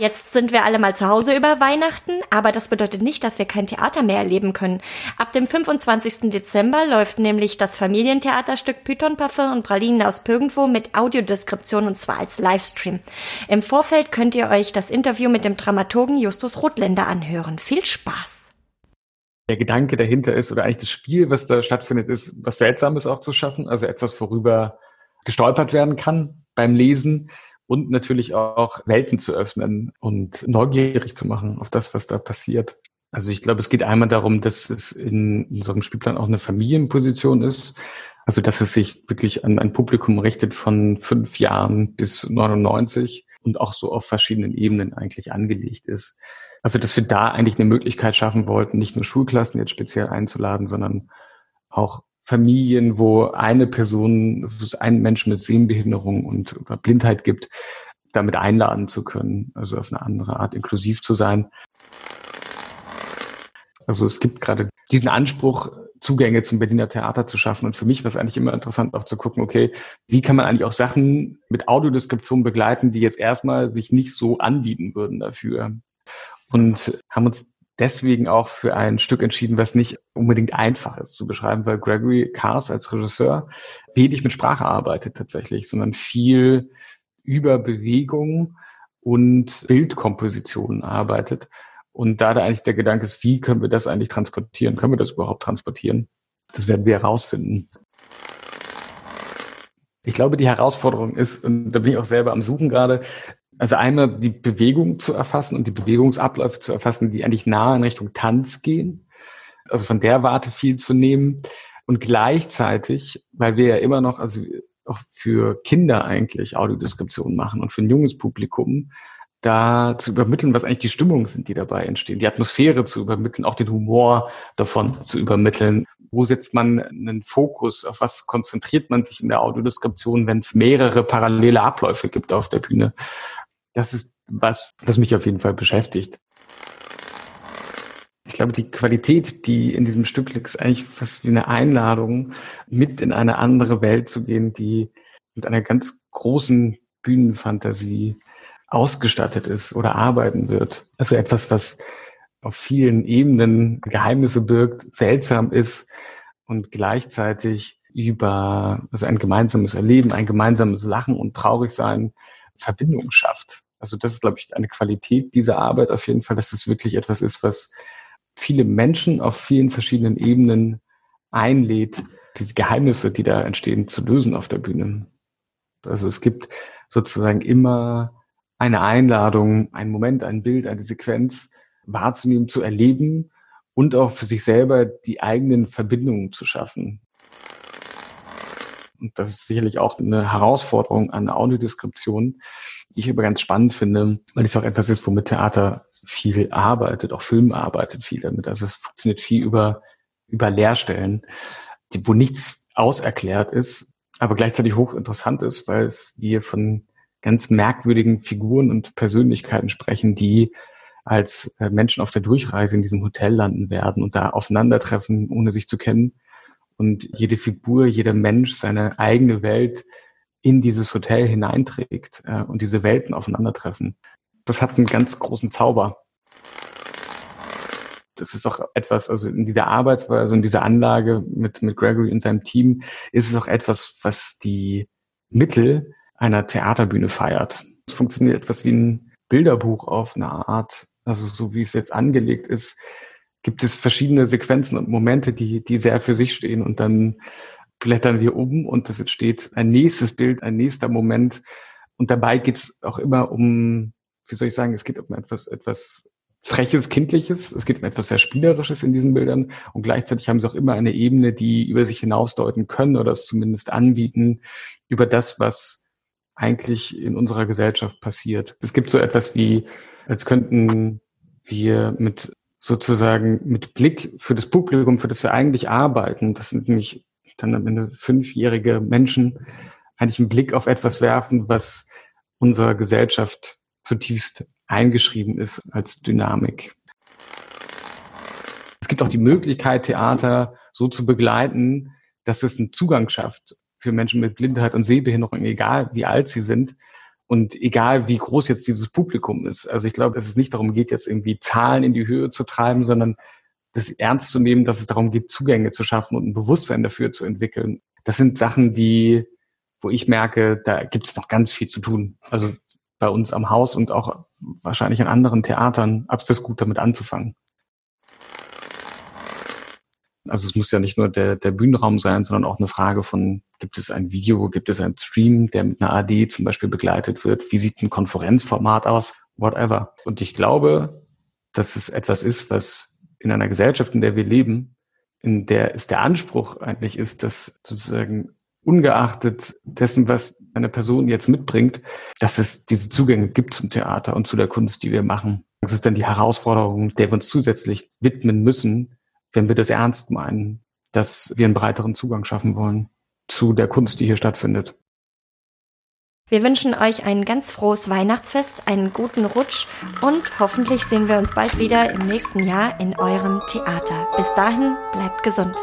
Jetzt sind wir alle mal zu Hause über Weihnachten, aber das bedeutet nicht, dass wir kein Theater mehr erleben können. Ab dem 25. Dezember läuft nämlich das Familientheaterstück Python Parfum und Pralinen aus Pürgendwo mit Audiodeskription und zwar als Livestream. Im Vorfeld könnt ihr euch das Interview mit dem Dramaturgen Justus Rothländer anhören. Viel Spaß! Der Gedanke dahinter ist, oder eigentlich das Spiel, was da stattfindet, ist, was Seltsames auch zu schaffen, also etwas, worüber gestolpert werden kann beim Lesen und natürlich auch Welten zu öffnen und neugierig zu machen auf das, was da passiert. Also ich glaube, es geht einmal darum, dass es in unserem Spielplan auch eine Familienposition ist. Also dass es sich wirklich an ein Publikum richtet von fünf Jahren bis 99 und auch so auf verschiedenen Ebenen eigentlich angelegt ist. Also dass wir da eigentlich eine Möglichkeit schaffen wollten, nicht nur Schulklassen jetzt speziell einzuladen, sondern auch Familien, wo eine Person, wo es einen Menschen mit Sehbehinderung und Blindheit gibt, damit einladen zu können, also auf eine andere Art inklusiv zu sein. Also es gibt gerade diesen Anspruch, Zugänge zum Berliner Theater zu schaffen. Und für mich war es eigentlich immer interessant, auch zu gucken, okay, wie kann man eigentlich auch Sachen mit Audiodeskription begleiten, die jetzt erstmal sich nicht so anbieten würden dafür. Und haben uns deswegen auch für ein Stück entschieden, was nicht unbedingt einfach ist zu beschreiben, weil Gregory Cars als Regisseur wenig mit Sprache arbeitet tatsächlich, sondern viel über Bewegung und Bildkompositionen arbeitet. Und da da eigentlich der Gedanke ist, wie können wir das eigentlich transportieren? Können wir das überhaupt transportieren? Das werden wir herausfinden. Ich glaube, die Herausforderung ist, und da bin ich auch selber am Suchen gerade, also einmal die Bewegung zu erfassen und die Bewegungsabläufe zu erfassen, die eigentlich nah in Richtung Tanz gehen. Also von der Warte viel zu nehmen. Und gleichzeitig, weil wir ja immer noch, also auch für Kinder eigentlich Audiodeskription machen und für ein junges Publikum, da zu übermitteln, was eigentlich die Stimmungen sind, die dabei entstehen, die Atmosphäre zu übermitteln, auch den Humor davon zu übermitteln. Wo setzt man einen Fokus? Auf was konzentriert man sich in der Audiodeskription, wenn es mehrere parallele Abläufe gibt auf der Bühne? Das ist was, was mich auf jeden Fall beschäftigt. Ich glaube, die Qualität, die in diesem Stück liegt, ist eigentlich fast wie eine Einladung, mit in eine andere Welt zu gehen, die mit einer ganz großen Bühnenfantasie ausgestattet ist oder arbeiten wird. Also etwas, was auf vielen Ebenen Geheimnisse birgt, seltsam ist und gleichzeitig über also ein gemeinsames Erleben, ein gemeinsames Lachen und Traurigsein Verbindung schafft. Also das ist, glaube ich, eine Qualität dieser Arbeit auf jeden Fall, dass es wirklich etwas ist, was viele Menschen auf vielen verschiedenen Ebenen einlädt, diese Geheimnisse, die da entstehen, zu lösen auf der Bühne. Also es gibt sozusagen immer eine Einladung, einen Moment, ein Bild, eine Sequenz wahrzunehmen, zu erleben und auch für sich selber die eigenen Verbindungen zu schaffen. Und das ist sicherlich auch eine Herausforderung an Audiodeskription, die ich aber ganz spannend finde, weil es auch etwas ist, womit Theater viel arbeitet, auch Film arbeitet viel damit. Also es funktioniert viel über, über Leerstellen, die, wo nichts auserklärt ist, aber gleichzeitig hochinteressant ist, weil es wir von ganz merkwürdigen Figuren und Persönlichkeiten sprechen, die als äh, Menschen auf der Durchreise in diesem Hotel landen werden und da aufeinandertreffen, ohne sich zu kennen und jede Figur, jeder Mensch seine eigene Welt in dieses Hotel hineinträgt äh, und diese Welten aufeinandertreffen. Das hat einen ganz großen Zauber. Das ist auch etwas, also in dieser Arbeitsweise und dieser Anlage mit, mit Gregory und seinem Team ist es auch etwas, was die Mittel einer Theaterbühne feiert. Es funktioniert etwas wie ein Bilderbuch auf eine Art, also so wie es jetzt angelegt ist, gibt es verschiedene Sequenzen und Momente, die, die sehr für sich stehen und dann blättern wir um und es entsteht ein nächstes Bild, ein nächster Moment. Und dabei geht es auch immer um, wie soll ich sagen, es geht um etwas, etwas Freches, Kindliches, es geht um etwas sehr Spielerisches in diesen Bildern und gleichzeitig haben sie auch immer eine Ebene, die über sich hinausdeuten können oder es zumindest anbieten, über das, was eigentlich in unserer Gesellschaft passiert. Es gibt so etwas wie, als könnten wir mit sozusagen mit Blick für das Publikum, für das wir eigentlich arbeiten, das sind nämlich dann am Ende fünfjährige Menschen, eigentlich einen Blick auf etwas werfen, was unserer Gesellschaft zutiefst eingeschrieben ist als Dynamik. Es gibt auch die Möglichkeit, Theater so zu begleiten, dass es einen Zugang schafft für Menschen mit Blindheit und Sehbehinderung, egal wie alt sie sind und egal wie groß jetzt dieses Publikum ist. Also ich glaube, dass es nicht darum geht, jetzt irgendwie Zahlen in die Höhe zu treiben, sondern das ernst zu nehmen, dass es darum geht, Zugänge zu schaffen und ein Bewusstsein dafür zu entwickeln. Das sind Sachen, die, wo ich merke, da gibt es noch ganz viel zu tun. Also bei uns am Haus und auch wahrscheinlich an anderen Theatern, ab es gut damit anzufangen. Also es muss ja nicht nur der, der Bühnenraum sein, sondern auch eine Frage von, gibt es ein Video, gibt es einen Stream, der mit einer AD zum Beispiel begleitet wird? Wie sieht ein Konferenzformat aus? Whatever. Und ich glaube, dass es etwas ist, was in einer Gesellschaft, in der wir leben, in der es der Anspruch eigentlich ist, dass sozusagen ungeachtet dessen, was eine Person jetzt mitbringt, dass es diese Zugänge gibt zum Theater und zu der Kunst, die wir machen. Das ist dann die Herausforderung, der wir uns zusätzlich widmen müssen, wenn wir das ernst meinen, dass wir einen breiteren Zugang schaffen wollen zu der Kunst, die hier stattfindet. Wir wünschen euch ein ganz frohes Weihnachtsfest, einen guten Rutsch und hoffentlich sehen wir uns bald wieder im nächsten Jahr in eurem Theater. Bis dahin bleibt gesund.